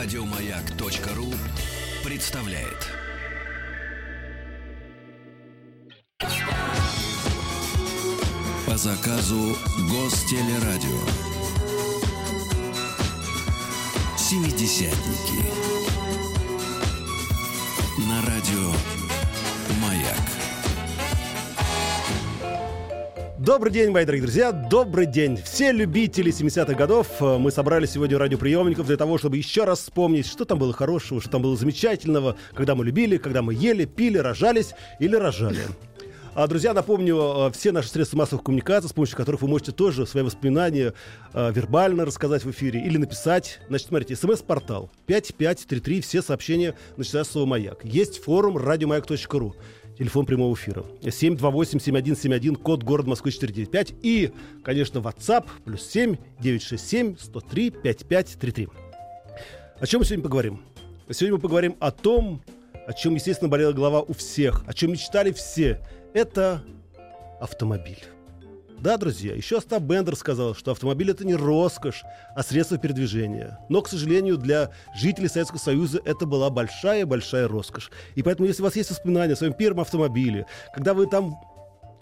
Радиомаяк.ру представляет. По заказу Гостелерадио. Семидесятники. Добрый день, мои дорогие друзья, добрый день. Все любители 70-х годов, э, мы собрали сегодня радиоприемников для того, чтобы еще раз вспомнить, что там было хорошего, что там было замечательного, когда мы любили, когда мы ели, пили, рожались или рожали. А, друзья, напомню, э, все наши средства массовых коммуникаций, с помощью которых вы можете тоже свои воспоминания э, вербально рассказать в эфире или написать. Значит, смотрите, смс-портал 5533, все сообщения начиная с слова «Маяк». Есть форум радиомаяк.ру. Телефон прямого эфира. 728-7171, код город Москвы 495. И, конечно, WhatsApp, плюс 7 967 103 5533. О чем мы сегодня поговорим? Сегодня мы поговорим о том, о чем, естественно, болела голова у всех, о чем мечтали все. Это автомобиль. Да, друзья, еще Остап Бендер сказал, что автомобиль это не роскошь, а средство передвижения. Но, к сожалению, для жителей Советского Союза это была большая-большая роскошь. И поэтому, если у вас есть воспоминания о своем первом автомобиле, когда вы там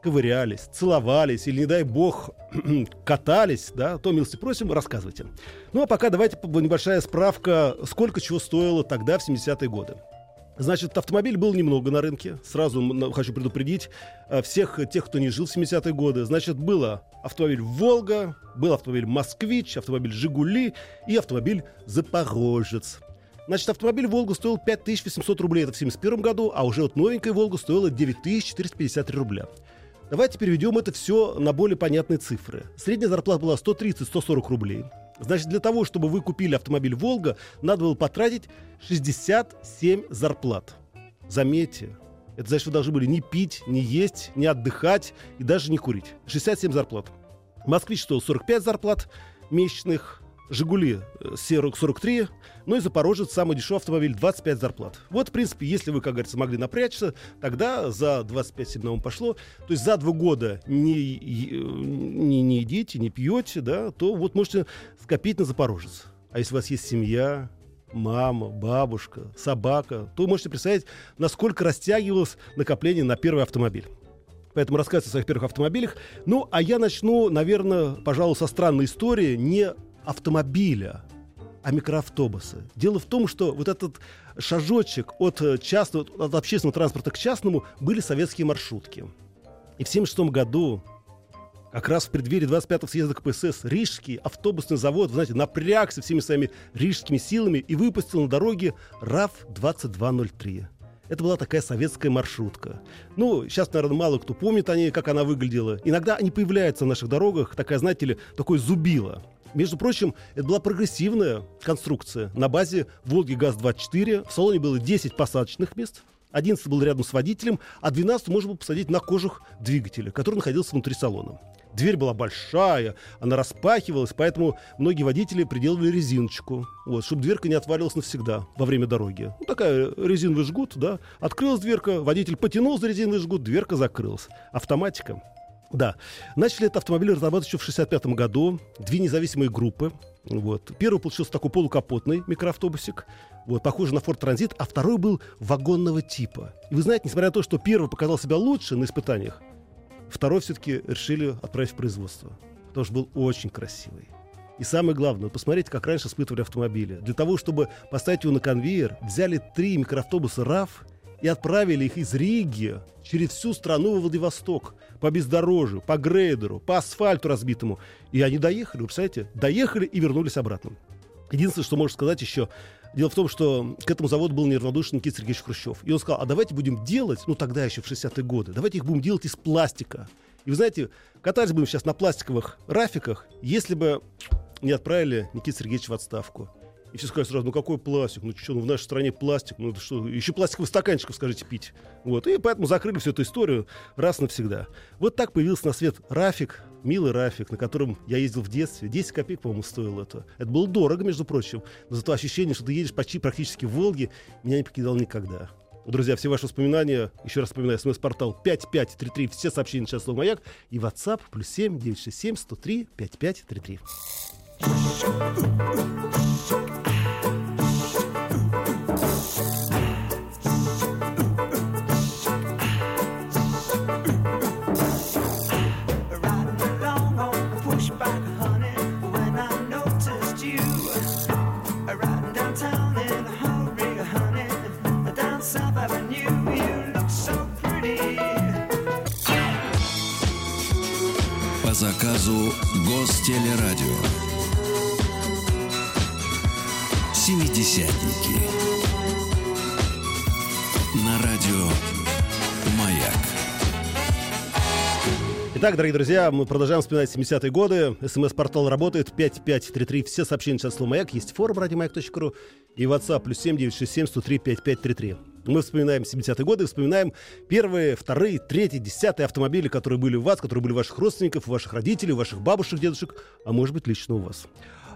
ковырялись, целовались или, не дай бог, катались, да, то, милости просим, рассказывайте. Ну, а пока давайте небольшая справка, сколько чего стоило тогда, в 70-е годы. Значит, автомобиль был немного на рынке. Сразу хочу предупредить э, всех тех, кто не жил в 70-е годы. Значит, было автомобиль «Волга», был автомобиль «Москвич», автомобиль «Жигули» и автомобиль «Запорожец». Значит, автомобиль «Волга» стоил 5800 рублей, это в 71 году, а уже вот новенькая «Волга» стоила 9453 рубля. Давайте переведем это все на более понятные цифры. Средняя зарплата была 130-140 рублей. Значит, для того, чтобы вы купили автомобиль «Волга», надо было потратить 67 зарплат. Заметьте, это значит, вы должны были не пить, не есть, не отдыхать и даже не курить. 67 зарплат. «Москвич» стоил 45 зарплат месячных, «Жигули» 43, ну и «Запорожец» самый дешевый автомобиль 25 зарплат. Вот, в принципе, если вы, как говорится, могли напрячься, тогда за 25 7 вам пошло. То есть за два года не, не, не едите, не пьете, да, то вот можете скопить на «Запорожец». А если у вас есть семья, мама, бабушка, собака, то вы можете представить, насколько растягивалось накопление на первый автомобиль. Поэтому рассказывать о своих первых автомобилях. Ну, а я начну, наверное, пожалуй, со странной истории не автомобиля, а микроавтобуса. Дело в том, что вот этот шажочек от, частного, от общественного транспорта к частному были советские маршрутки. И в 1976 году, как раз в преддверии 25-го съезда КПСС, Рижский автобусный завод, знаете, напрягся всеми своими рижскими силами и выпустил на дороге РАФ-2203. Это была такая советская маршрутка. Ну, сейчас, наверное, мало кто помнит о ней, как она выглядела. Иногда они появляются на наших дорогах, такая, знаете ли, такой зубило. Между прочим, это была прогрессивная конструкция. На базе «Волги ГАЗ-24» в салоне было 10 посадочных мест, 11 был рядом с водителем, а 12 можно было посадить на кожух двигателя, который находился внутри салона. Дверь была большая, она распахивалась, поэтому многие водители приделывали резиночку, вот, чтобы дверка не отвалилась навсегда во время дороги. Ну, такая резиновый жгут, да. Открылась дверка, водитель потянул за резиновый жгут, дверка закрылась. Автоматика. Да. Начали этот автомобиль разрабатывать еще в 1965 году. Две независимые группы. Вот. Первый получился такой полукапотный микроавтобусик, вот, похожий на Ford Transit, а второй был вагонного типа. И вы знаете, несмотря на то, что первый показал себя лучше на испытаниях, второй все-таки решили отправить в производство, потому что был очень красивый. И самое главное, посмотрите, как раньше испытывали автомобили. Для того, чтобы поставить его на конвейер, взяли три микроавтобуса RAV и отправили их из Риги через всю страну во Владивосток по бездорожью, по грейдеру, по асфальту разбитому. И они доехали, вы представляете? Доехали и вернулись обратно. Единственное, что можно сказать еще, дело в том, что к этому заводу был неравнодушен Никита Сергеевич Хрущев. И он сказал, а давайте будем делать, ну тогда еще в 60-е годы, давайте их будем делать из пластика. И вы знаете, катались бы мы сейчас на пластиковых рафиках, если бы не отправили Никита Сергеевича в отставку. И все сказали сразу, ну какой пластик? Ну что, ну в нашей стране пластик, ну что, еще пластиковых стаканчиков, скажите, пить. Вот. И поэтому закрыли всю эту историю раз навсегда. Вот так появился на свет Рафик, милый Рафик, на котором я ездил в детстве. 10 копеек, по-моему, стоил это. Это было дорого, между прочим. Но зато ощущение, что ты едешь почти практически в Волге, меня не покидал никогда. Друзья, все ваши воспоминания, еще раз вспоминаю, смс-портал 5533, все сообщения сейчас слово «Маяк» и WhatsApp плюс 7 967 103 5533. Shh. ooh, ooh. Итак, дорогие друзья, мы продолжаем вспоминать 70-е годы. СМС-портал работает 5533. Все сообщения сейчас слово «Маяк». Есть форум радиомаяк.ру и WhatsApp плюс 7967 103 5533. Мы вспоминаем 70-е годы, вспоминаем первые, вторые, третьи, десятые автомобили, которые были у вас, которые были у ваших родственников, у ваших родителей, у ваших бабушек, дедушек, а может быть лично у вас.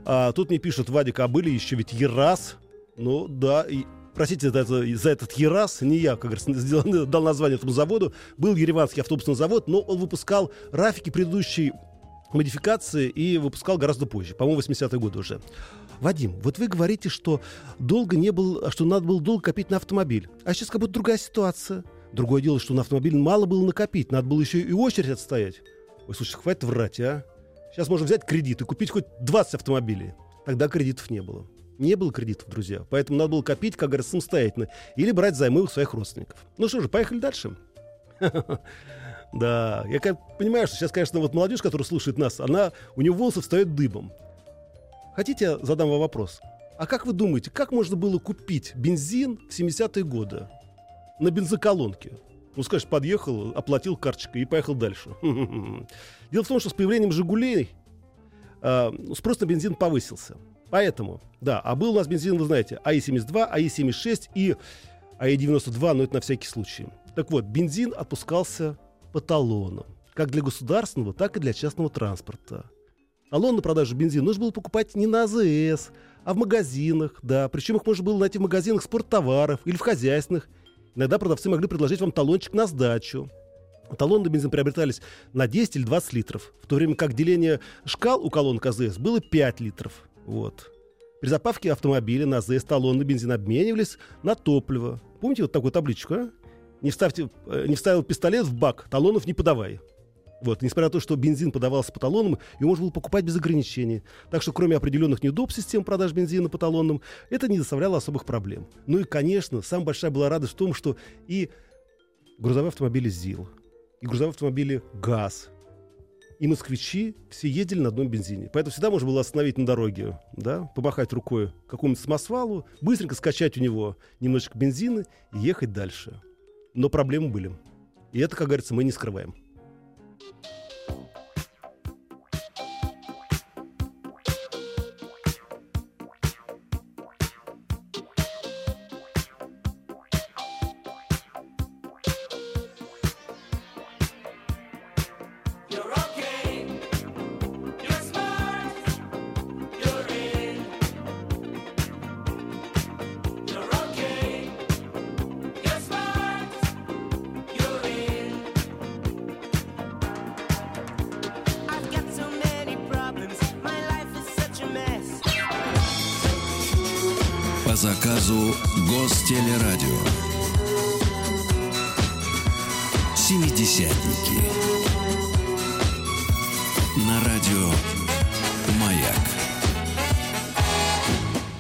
А, тут мне пишут, Вадик, а были еще ведь Ерас. Ну да, и простите за, это, за этот Ерас, не я, как говорится, дал название этому заводу, был Ереванский автобусный завод, но он выпускал рафики предыдущей модификации и выпускал гораздо позже, по-моему, 80-е годы уже. Вадим, вот вы говорите, что долго не был, что надо было долго копить на автомобиль. А сейчас как будто другая ситуация. Другое дело, что на автомобиль мало было накопить, надо было еще и очередь отстоять. Ой, слушай, хватит врать, а. Сейчас можно взять кредит и купить хоть 20 автомобилей. Тогда кредитов не было. Не было кредитов, друзья. Поэтому надо было копить, как говорится, самостоятельно. Или брать займы у своих родственников. Ну что же, поехали дальше. Да, я понимаю, что сейчас, конечно, вот молодежь, которая слушает нас, она, у нее волосы встают дыбом. Хотите, я задам вам вопрос? А как вы думаете, как можно было купить бензин в 70-е годы на бензоколонке? Ну, скажешь, подъехал, оплатил карточкой и поехал дальше. Дело в том, что с появлением «Жигулей» э, спрос на бензин повысился. Поэтому, да, а был у нас бензин, вы знаете, АИ-72, АИ-76 и АИ-92, но это на всякий случай. Так вот, бензин отпускался по талонам, как для государственного, так и для частного транспорта. Талон на продажу бензина нужно было покупать не на АЗС, а в магазинах, да. Причем их можно было найти в магазинах спорттоваров или в хозяйственных. Иногда продавцы могли предложить вам талончик на сдачу. Талоны на бензин приобретались на 10 или 20 литров, в то время как деление шкал у колонок АЗС было 5 литров. Вот. При запавке автомобиля на АЗС талон на бензин обменивались на топливо. Помните вот такую табличку, а? Не, вставьте, э, не вставил пистолет в бак, талонов не подавай. Вот, несмотря на то, что бензин подавался по талонам, его можно было покупать без ограничений. Так что, кроме определенных неудобств систем продаж бензина по талонам, это не доставляло особых проблем. Ну и, конечно, самая большая была радость в том, что и грузовые автомобили ЗИЛ, и грузовые автомобили ГАЗ, и москвичи все ездили на одном бензине. Поэтому всегда можно было остановить на дороге, да, помахать рукой какому-нибудь самосвалу, быстренько скачать у него немножечко бензина и ехать дальше. Но проблемы были. И это, как говорится, мы не скрываем. По заказу Гостелерадио. Семидесятники. На радио «Маяк».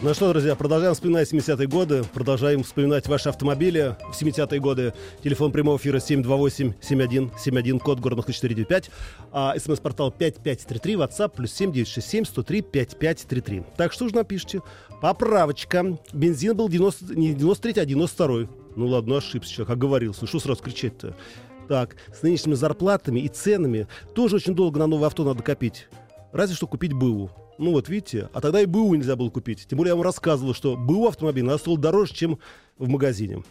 Ну что, друзья, продолжаем вспоминать 70-е годы, продолжаем вспоминать ваши автомобили в 70-е годы. Телефон прямого эфира 728-7171, код города 495, а смс-портал 5533, WhatsApp плюс 7967 103 5533. Так что же напишите? Поправочка. Бензин был 90, не 93, а 92. Ну ладно, ошибся человек, оговорился. Ну что сразу кричать-то? Так, с нынешними зарплатами и ценами тоже очень долго на новое авто надо копить. Разве что купить БУ. Ну вот видите, а тогда и БУ нельзя было купить. Тем более я вам рассказывал, что БУ автомобиль надо стоил дороже, чем в магазине.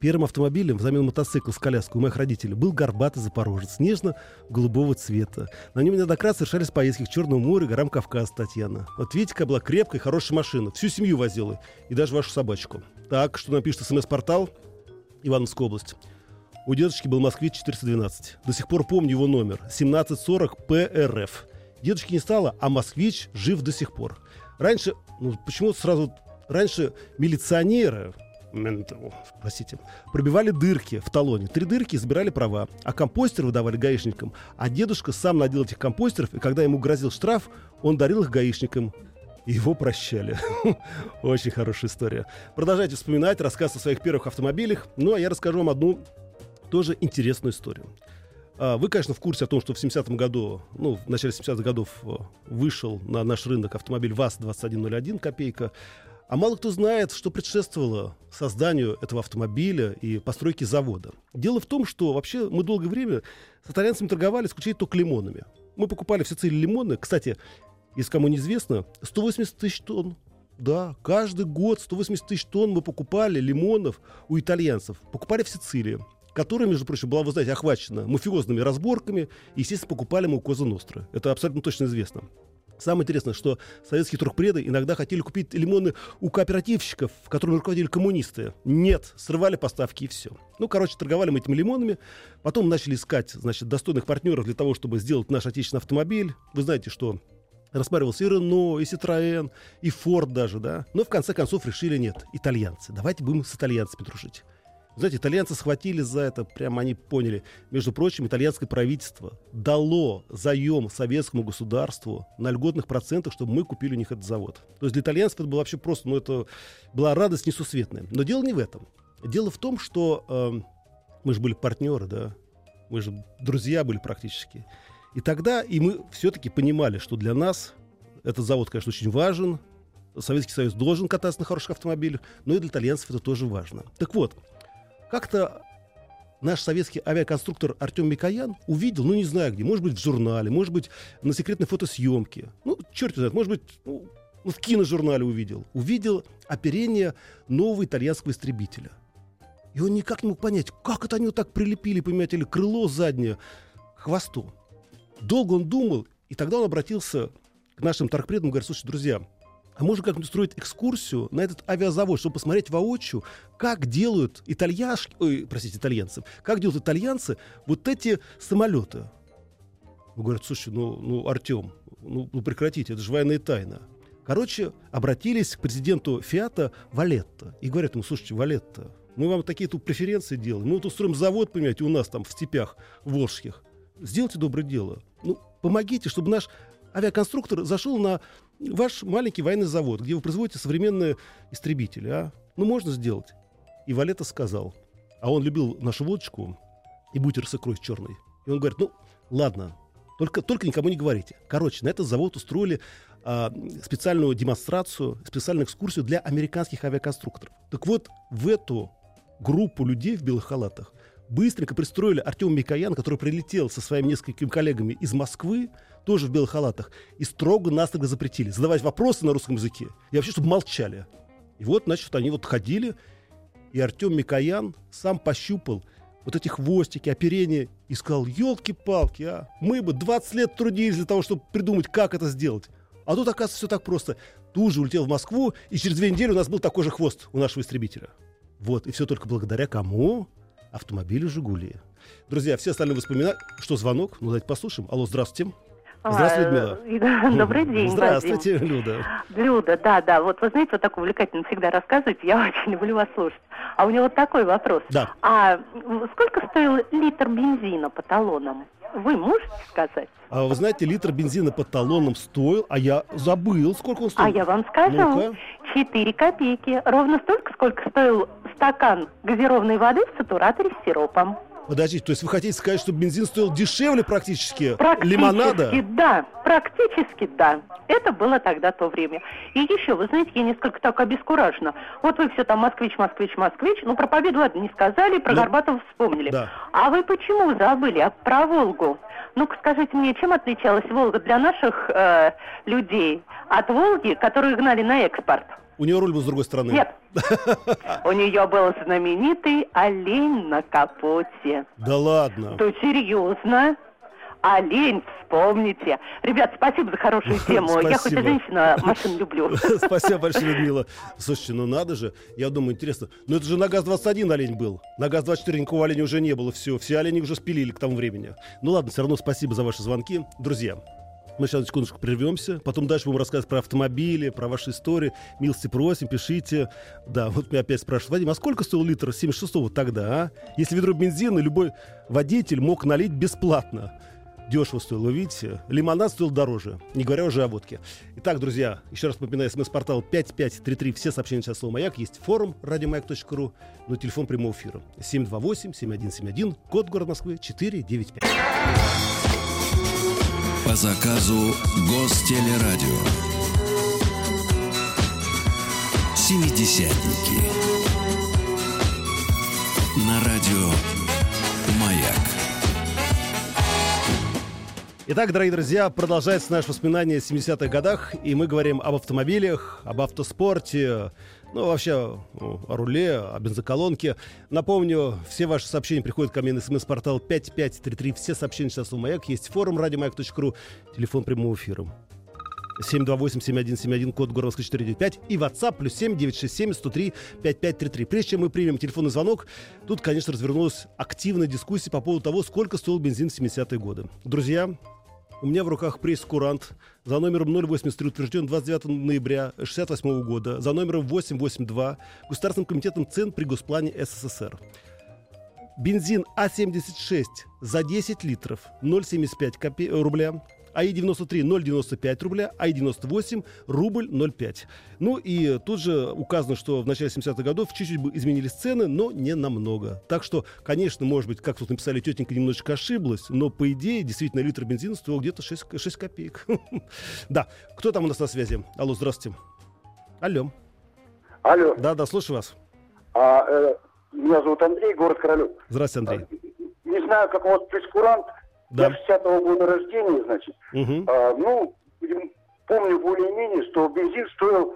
Первым автомобилем взамен мотоцикла с коляской у моих родителей был горбатый запорожец, нежно-голубого цвета. На нем неоднократно совершались поездки к Черному морю, горам Кавказа, Татьяна. Вот видите, какая была крепкая, хорошая машина. Всю семью возила. И даже вашу собачку. Так, что напишет смс-портал Ивановская область. У дедушки был москвич 412. До сих пор помню его номер. 1740 ПРФ. Дедушки не стало, а москвич жив до сих пор. Раньше, ну почему сразу... Раньше милиционеры, менту, простите, пробивали дырки в талоне. Три дырки и забирали права. А компостер выдавали гаишникам. А дедушка сам надел этих компостеров, и когда ему грозил штраф, он дарил их гаишникам. Его прощали. Очень хорошая история. Продолжайте вспоминать рассказ о своих первых автомобилях. Ну, а я расскажу вам одну тоже интересную историю. А, Вы, конечно, в курсе о том, что в 70-м году, ну, в начале 70-х годов э, вышел на наш рынок автомобиль ВАЗ-2101 копейка. А мало кто знает, что предшествовало созданию этого автомобиля и постройке завода. Дело в том, что вообще мы долгое время с итальянцами торговали исключительно только лимонами. Мы покупали все цели лимоны. Кстати, если кому неизвестно, 180 тысяч тонн. Да, каждый год 180 тысяч тонн мы покупали лимонов у итальянцев. Покупали в Сицилии которая, между прочим, была, вы знаете, охвачена мафиозными разборками. И, естественно, покупали мы у Коза Ностры. Это абсолютно точно известно. Самое интересное, что советские туркпреды иногда хотели купить лимоны у кооперативщиков, которыми руководили коммунисты. Нет, срывали поставки и все. Ну, короче, торговали мы этими лимонами. Потом начали искать, значит, достойных партнеров для того, чтобы сделать наш отечественный автомобиль. Вы знаете, что рассматривался и Рено, и Citroën, и Форд даже, да. Но в конце концов решили, нет, итальянцы. Давайте будем с итальянцами дружить. Знаете, итальянцы схватили за это, прямо они поняли. Между прочим, итальянское правительство дало заем советскому государству на льготных процентах, чтобы мы купили у них этот завод. То есть для итальянцев это было вообще просто, ну это была радость несусветная. Но дело не в этом. Дело в том, что э, мы же были партнеры, да, мы же друзья были практически. И тогда и мы все-таки понимали, что для нас этот завод, конечно, очень важен, Советский Союз должен кататься на хороших автомобилях, но и для итальянцев это тоже важно. Так вот, как-то наш советский авиаконструктор Артем Микоян увидел, ну не знаю где, может быть в журнале, может быть на секретной фотосъемке, ну черт знает, может быть ну, в киножурнале увидел, увидел оперение нового итальянского истребителя. И он никак не мог понять, как это они вот так прилепили, понимаете, или крыло заднее к хвосту. Долго он думал, и тогда он обратился к нашим торгпредам и говорит, слушай, друзья, а можно как-нибудь устроить экскурсию на этот авиазавод, чтобы посмотреть воочию, как делают итальяшки, ой, простите, итальянцы, как делают итальянцы вот эти самолеты. Говорят, слушай, ну, ну Артем, ну, ну прекратите, это же военная тайна. Короче, обратились к президенту Фиата Валетто и говорят ему, слушайте, Валетто, мы вам такие тут преференции делаем, мы вот устроим завод, понимаете, у нас там в степях волжских. Сделайте доброе дело. Ну, помогите, чтобы наш авиаконструктор зашел на ваш маленький военный завод, где вы производите современные истребители, а? Ну, можно сделать. И Валета сказал, а он любил нашу водочку и бутер с икрой черной. И он говорит, ну, ладно, только, только никому не говорите. Короче, на этот завод устроили а, специальную демонстрацию, специальную экскурсию для американских авиаконструкторов. Так вот, в эту группу людей в белых халатах быстренько пристроили Артем Микоян, который прилетел со своими несколькими коллегами из Москвы, тоже в белых халатах, и строго-настрого запретили задавать вопросы на русском языке. И вообще, чтобы молчали. И вот, значит, они вот ходили, и Артем Микоян сам пощупал вот эти хвостики, оперения, и сказал, елки-палки, а, мы бы 20 лет трудились для того, чтобы придумать, как это сделать. А тут, оказывается, все так просто. Тут же улетел в Москву, и через две недели у нас был такой же хвост у нашего истребителя. Вот, и все только благодаря кому? автомобилю «Жигули». Друзья, все остальные воспоминания... Что, звонок? Ну, давайте послушаем. Алло, здравствуйте. Здравствуйте, Людмила. Добрый день, Здравствуйте, Вадим. Люда. Люда, да, да. Вот вы знаете, вот так увлекательно всегда рассказываете. Я очень люблю вас слушать. А у него вот такой вопрос. Да. А сколько стоил литр бензина по талонам? Вы можете сказать? А вы знаете, литр бензина по талонам стоил, а я забыл, сколько он стоил. А я вам скажу. Ну-ка. 4 копейки. Ровно столько, сколько стоил стакан газированной воды в сатураторе с сиропом. Подождите, то есть вы хотите сказать, что бензин стоил дешевле практически, Практически, лимонада? да. Практически, да. Это было тогда то время. И еще, вы знаете, я несколько так обескуражена. Вот вы все там москвич, москвич, москвич. Ну, про победу, ладно, не сказали, про Ну, Горбатова вспомнили. да. А вы почему забыли а про Волгу? Ну-ка, скажите мне, чем отличалась Волга для наших э, людей от Волги, которую гнали на экспорт? У нее руль был с другой стороны. Нет. У нее был знаменитый олень на капоте. Да ладно. То серьезно? Олень, вспомните. Ребят, спасибо за хорошую тему. Я хоть и Спасибо. женщина, машин люблю. Спасибо большое, Людмила. Слушайте, ну надо же. Я думаю, интересно. Ну это же на ГАЗ-21 олень был. На ГАЗ-24 никакого оленя уже не было. Все, все олени уже спилили к тому времени. Ну ладно, все равно спасибо за ваши звонки. Друзья, мы сейчас на секундочку прервемся, потом дальше будем рассказывать про автомобили, про ваши истории. Милости просим, пишите. Да, вот меня опять спрашивают, Вадим, а сколько стоил литр 76-го тогда, а? Если ведро бензина любой водитель мог налить бесплатно. дешево стоило, видите? Лимонад стоил дороже, не говоря уже о водке. Итак, друзья, еще раз напоминаю, смс-портал 5533, все сообщения сейчас слово «Маяк», есть форум радиомаяк.ру, но телефон прямого эфира 728-7171, код город Москвы 495. По заказу Гостелерадио. Семидесятники. На радио «Маяк». Итак, дорогие друзья, продолжается наше воспоминание о 70-х годах, и мы говорим об автомобилях, об автоспорте, ну, вообще о руле, о бензоколонке. Напомню, все ваши сообщения приходят ко мне на смс-портал 5533. Все сообщения сейчас у Маяк. Есть форум радиомаяк.ру, телефон прямого эфира. 728-7171, код города Москвы 495 и WhatsApp плюс 7 967 103 5533. Прежде чем мы примем телефонный звонок, тут, конечно, развернулась активная дискуссия по поводу того, сколько стоил бензин в 70-е годы. Друзья, у меня в руках пресс-курант за номером 083, утвержден 29 ноября 1968 года, за номером 882 Государственным комитетом цен при Госплане СССР. Бензин А76 за 10 литров 0,75 копе- рубля. АИ-93 0,95 рубля, АИ-98 рубль 0,5. Ну и тут же указано, что в начале 70-х годов чуть-чуть бы изменились цены, но не намного. Так что, конечно, может быть, как тут написали, тетенька немножечко ошиблась, но по идее, действительно, литр бензина стоил где-то 6, 6 копеек. Да, кто там у нас на связи? Алло, здравствуйте. Алло. Алло, Да, да, слушаю вас. а, э, меня зовут Андрей, город Королев. Здравствуйте, Андрей. Не знаю, как у вас прескурант. Да. Я 60-го года рождения, значит. Мгм. А, ну, помню более-менее, что бензин стоил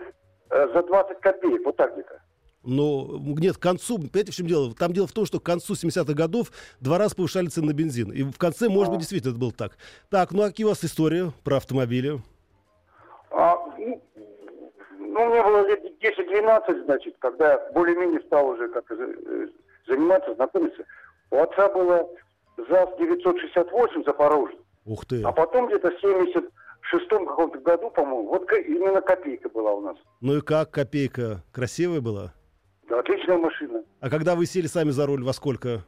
э, за 20 копеек, вот так где-то. Но нет, к концу, понимаете, в чем дело? Там дело в том, что к концу 70-х годов два раза повышали цены на бензин. И в конце, может быть, действительно это было так. Так, ну а какие у вас истории про автомобили? А, ну, ну, мне было лет 10-12, значит, когда более-менее стал уже как э, заниматься, знакомиться. У отца было ЗАЗ-968 Запорожье. Ух ты. А потом где-то в 76-м каком-то году, по-моему, вот именно копейка была у нас. Ну и как, копейка? Красивая была? Да, отличная машина. А когда вы сели сами за руль, во сколько?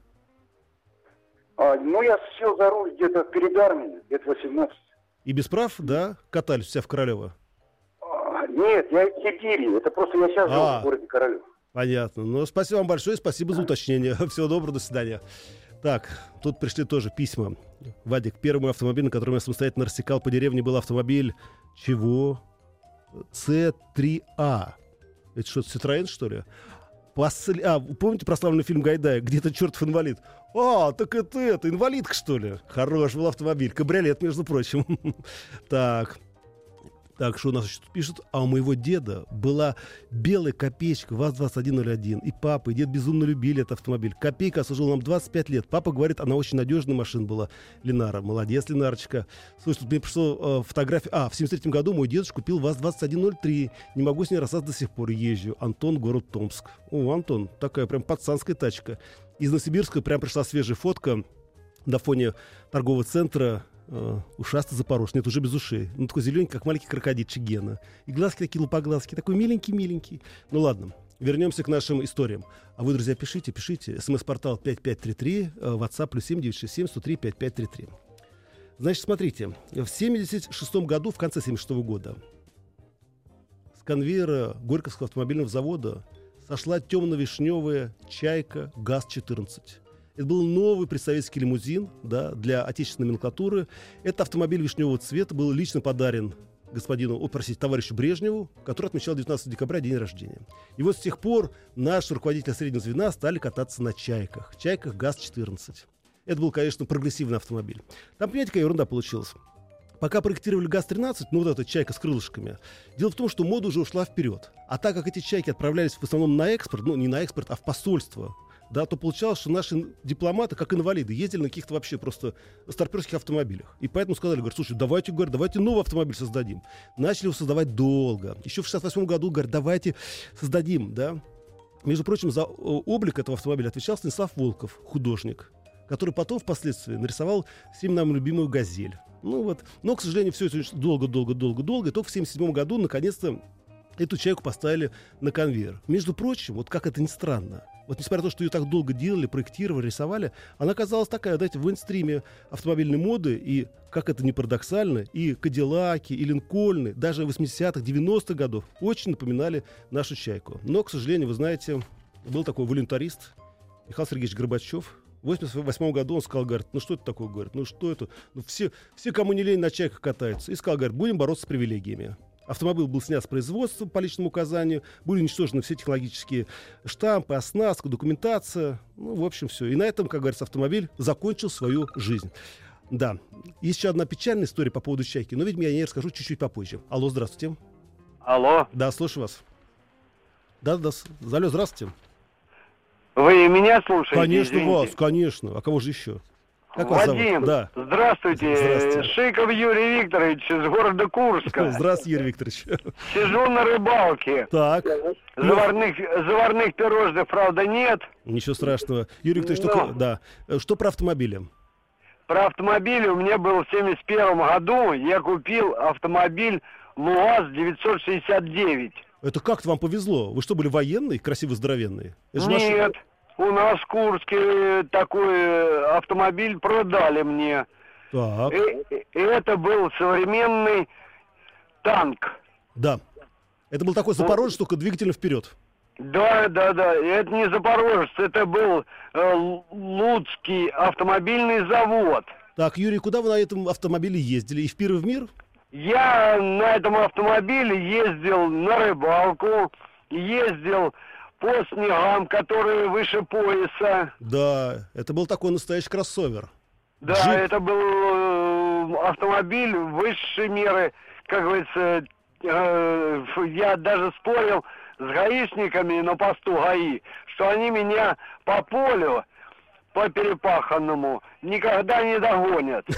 А, ну, я сел за руль где-то перед армией, лет 18. И без прав, да, катались вся в Королево? А, нет, я из Сибири. Это просто я сейчас живу А. в городе Королев. Понятно. Ну, спасибо вам большое, спасибо за уточнение. Всего доброго, до свидания. Так, тут пришли тоже письма. Вадик, первый автомобиль, на котором я самостоятельно рассекал по деревне, был автомобиль чего? С3А. Это что, Citroёn, что ли? Посл- А, помните прославленный фильм Гайдая, где-то чертов инвалид? А, так это это, инвалидка, что ли? Хорош был автомобиль. Кабриолет, между прочим. Так. Так, что у нас еще тут пишут? А у моего деда была белая копеечка ВАЗ-2101. И папа, и дед безумно любили этот автомобиль. Копейка служила нам 25 лет. Папа говорит, она очень надежная машина была. Ленара, молодец, Ленарочка. Слушай, тут мне пришло э, фотография. А, в 73 году мой дедушка купил ВАЗ-2103. Не могу с ней расстаться до сих пор. Езжу. Антон, город Томск. О, Антон, такая прям пацанская тачка. Из Новосибирска прям пришла свежая фотка на фоне торгового центра э, ушастый запорож. Нет, уже без ушей. Ну, такой зелененький, как маленький крокодильчик Гена. И глазки такие лупоглазки, такой миленький-миленький. Ну, ладно. Вернемся к нашим историям. А вы, друзья, пишите, пишите. СМС-портал 5533, э, WhatsApp плюс 7967 103 5533. Значит, смотрите. В 76 году, в конце 76 года, с конвейера Горьковского автомобильного завода сошла темно-вишневая «Чайка ГАЗ-14». Это был новый предсоветский лимузин да, для отечественной номенклатуры. Этот автомобиль вишневого цвета был лично подарен господину, о, простите, товарищу Брежневу, который отмечал 19 декабря день рождения. И вот с тех пор наши руководители среднего звена стали кататься на «Чайках». «Чайках ГАЗ-14». Это был, конечно, прогрессивный автомобиль. Там, понимаете, какая ерунда получилась? Пока проектировали ГАЗ-13, ну вот эта чайка с крылышками, дело в том, что мода уже ушла вперед. А так как эти чайки отправлялись в основном на экспорт, ну не на экспорт, а в посольство, да, то получалось, что наши дипломаты, как инвалиды, ездили на каких-то вообще просто старперских автомобилях. И поэтому сказали, говорят, слушай, давайте, говорят, давайте новый автомобиль создадим. Начали его создавать долго. Еще в 68 году, говорят, давайте создадим, да. Между прочим, за э, облик этого автомобиля отвечал Станислав Волков, художник, который потом впоследствии нарисовал всем нам любимую «Газель». Ну вот, но, к сожалению, все это долго-долго-долго-долго, и только в 1977 году, наконец-то, эту чайку поставили на конвейер. Между прочим, вот как это ни странно, вот несмотря на то, что ее так долго делали, проектировали, рисовали, она оказалась такая, знаете, в инстриме автомобильной моды, и, как это не парадоксально, и Кадиллаки, и Линкольны, даже 80-х, 90-х годов очень напоминали нашу «Чайку». Но, к сожалению, вы знаете, был такой волюнтарист Михаил Сергеевич Горбачев, в 88 году он сказал, говорит, ну что это такое, говорит, ну что это, ну все, все, кому не лень, на чайках катаются. И сказал, говорит, будем бороться с привилегиями. Автомобиль был снят с производства по личному указанию, были уничтожены все технологические штампы, оснастка, документация. Ну, в общем, все. И на этом, как говорится, автомобиль закончил свою жизнь. Да. Есть еще одна печальная история по поводу «Чайки», но, видимо, я не расскажу чуть-чуть попозже. Алло, здравствуйте. Алло, Да, слушаю вас. Да, да, алло, здравствуйте. вы меня слушаете? Конечно, извините? вас, конечно. А кого же еще? Как? Вадим, Да. здравствуйте. Здравствуйте. Шиков Юрий Викторович из города Курска. Здравствуйте, Юрий Викторович. Сижу на рыбалке. Так, Заварных, заварных пирожных, правда, нет. ничего страшного. Юрий Викторович, Ну. только, да. Что про автомобили? Про автомобиль у меня был в 71 году. Я купил автомобиль ЛуАЗ 969. Это как вам повезло? Вы что, были военные, красиво здоровенные? Это же машина- Нет, у нас в Курске такой э, автомобиль продали мне. Так, И, и это был современный танк. да. Это был такой Запорожец, только двигателем вперед. Да, да, да. Это не Запорожец, это был э, Луцкий автомобильный завод. Так, Юрий, куда вы на этом автомобиле ездили? И в пир и в мир? Я на этом автомобиле ездил на рыбалку, ездил по снегам, которые выше пояса. Да, это был такой настоящий кроссовер. Да, Джип. это был э, автомобиль высшей меры, как говорится, э, я даже спорил с гаишниками на посту ГАИ, что они меня по полю, по перепаханному, никогда не догонят.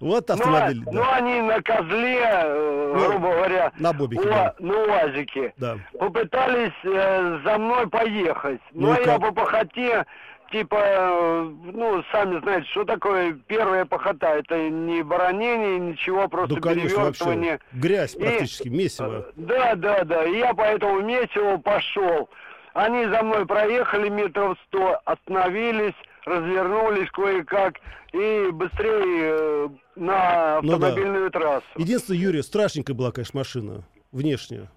Вот Ну, а- автомобиль. ну, да. они на козле, э, Ну, грубо говоря, на бобике, на УАЗике, попытались э, за мной поехать. Ну Но и я как? по похоте, типа, ну, сами знаете, что такое первая похота. Это не баронение, ничего, просто Да, конечно, вообще. перевертывание. Грязь И- практически, месиво. Э, Да, да, да. И я по этому месиву пошел. Они за мной проехали метров сто, остановились, развернулись кое-как и быстрее э, на Ну да. автомобильную трассу. Единственное, Юрий, страшненькая была, конечно, машина. Внешне.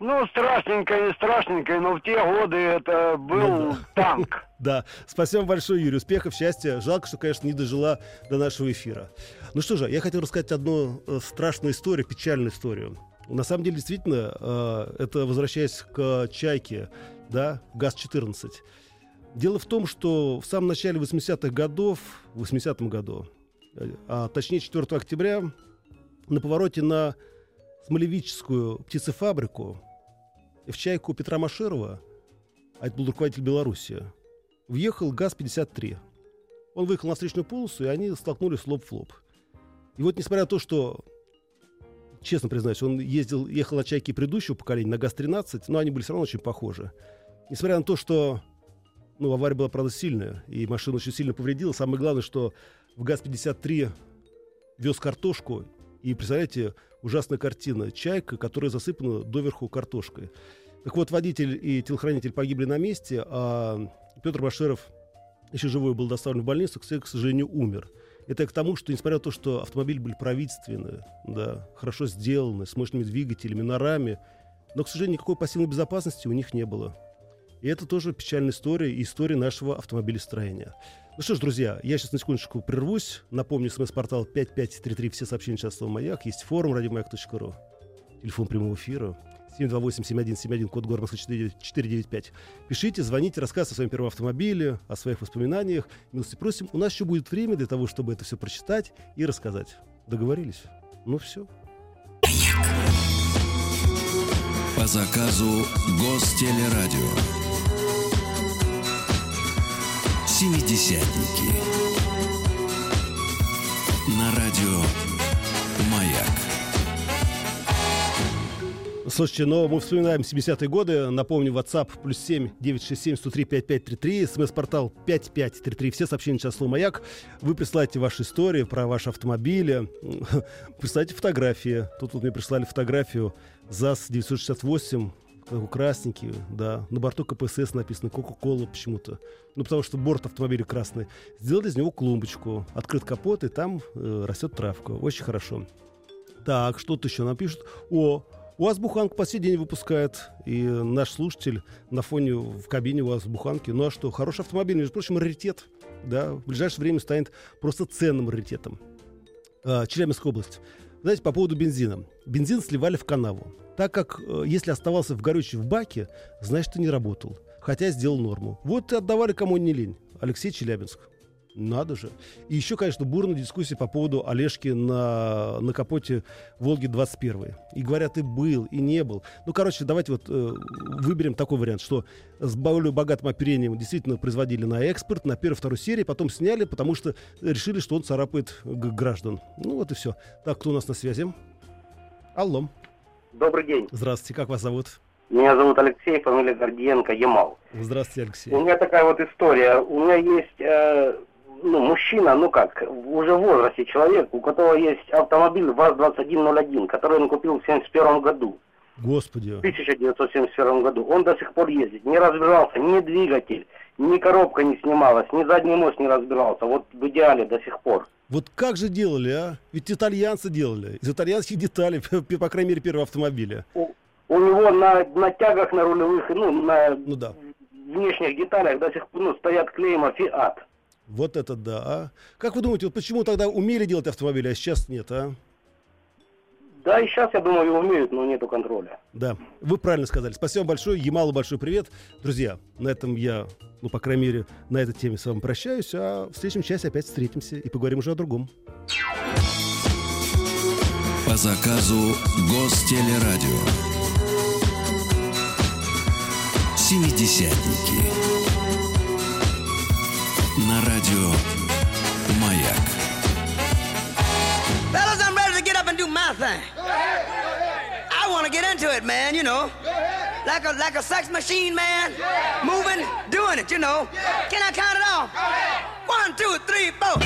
Ну, страшненько, не страшненько, но в те годы это был Ну танк. Да, спасибо большое, Юрий. Успехов, счастья. Жалко, что, конечно, не дожила до нашего эфира. Ну что же, я хотел рассказать одну э, страшную историю, печальную историю. На самом деле, действительно, э, это возвращаясь к «Чайке», да, ГАЗ-14. Дело в том, что в самом начале 80-х годов, в 80-м году, э, а точнее 4 октября, на повороте на Смолевическую птицефабрику в «Чайку» Петра Машерова, а это был руководитель Беларуси, въехал ГАЗ-53. Он выехал на встречную полосу, и они столкнулись лоб в лоб. И вот несмотря на то, что, честно признаюсь, он ездил, ехал на «Чайке» предыдущего поколения, на ГАЗ-13, но они были все равно очень похожи. Несмотря на то, что ну, авария была, правда, сильная, и машина очень сильно повредила, самое главное, что в ГАЗ-53 вез картошку, и, представляете, ужасная картина. Чайка, которая засыпана доверху картошкой. Так вот, водитель и телохранитель погибли на месте, а Петр Баширов, еще живой, был доставлен в больницу, к сожалению, умер. Это к тому, что, несмотря на то, что автомобили были правительственные, да, хорошо сделаны, с мощными двигателями, на раме, но, к сожалению, никакой пассивной безопасности у них не было. И это тоже печальная история и история нашего автомобилестроения. Ну что ж, друзья, я сейчас на секундочку прервусь. Напомню, смс-портал 5533, все сообщения слово «Маяк». Есть форум радиомаяк.ру. Телефон прямого эфира 728-7171, код города Москвы 495. Пишите, звоните, рассказывайте о своем первом автомобиле, о своих воспоминаниях. Милости просим. У нас еще будет время для того, чтобы это все прочитать и рассказать. Договорились? Ну все. По заказу Гостелерадио. «Семидесятники». На радио Маяк. Слушайте, но мы вспоминаем 70-е годы. Напомню, WhatsApp плюс 7 967 103 смс-портал 5533. Все сообщения сейчас слово «Маяк». Вы присылайте ваши истории про ваш автомобиль, Присылайте фотографии. Тут вот мне прислали фотографию ЗАЗ 968 красненький, да. На борту КПСС написано Кока-Кола почему-то. Ну, потому что борт автомобиля красный. Сделали из него клумбочку. Открыт капот, и там э, растет травка. Очень хорошо. Так, что-то еще напишут. О, у вас буханка по сей день выпускает. И наш слушатель на фоне в кабине у вас буханки. Ну а что, хороший автомобиль, между прочим, раритет. Да, в ближайшее время станет просто ценным раритетом. А, Челябинская область. Знаете, по поводу бензина. Бензин сливали в канаву. Так как, э, если оставался в горючий в баке, значит, ты не работал. Хотя сделал норму. Вот и отдавали кому не лень. Алексей Челябинск. Надо же. И еще, конечно, бурная дискуссия по поводу Олежки на, на капоте Волги-21. И говорят, и был, и не был. Ну, короче, давайте вот э, выберем такой вариант, что с более богатым оперением действительно производили на экспорт, на первой, второй серии, потом сняли, потому что решили, что он царапает граждан. Ну, вот и все. Так, кто у нас на связи? Алло. Добрый день. Здравствуйте, как вас зовут? Меня зовут Алексей, фамилия Гордиенко, Ямал. Здравствуйте, Алексей. У меня такая вот история. У меня есть э, ну, мужчина, ну как, уже в возрасте человек, у которого есть автомобиль ВАЗ-2101, который он купил в 71 году, Господи. в 1971 году. Он до сих пор ездит, не разбирался ни двигатель, ни коробка не снималась, ни задний мост не разбирался. Вот в идеале до сих пор. Вот как же делали, а? Ведь итальянцы делали. Из итальянских деталей, по крайней мере, первого автомобиля. У, у него на, на тягах, на рулевых, ну, на Ну да. внешних деталях до сих пор ну, стоят клейма «Фиат». Вот это да, а? Как вы думаете, вот почему тогда умели делать автомобили, а сейчас нет, а? Да, и сейчас, я думаю, умеют, но нету контроля. Да, вы правильно сказали. Спасибо вам большое. Ямалу большой привет. Друзья, на этом я, ну, по крайней мере, на этой теме с вами прощаюсь. А в следующем часе опять встретимся и поговорим уже о другом. По заказу Гостелерадио. Семидесятники. На радио my thing. I want to get into it, man, you know. Like a like a sex machine, man. Moving, doing it, you know. Can I count it off? One, two, three, four.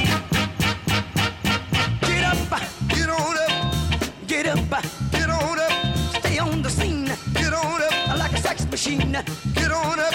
Get up, get on up, get up, get on up. Stay on the scene, get on up. Like a sex machine, get on up,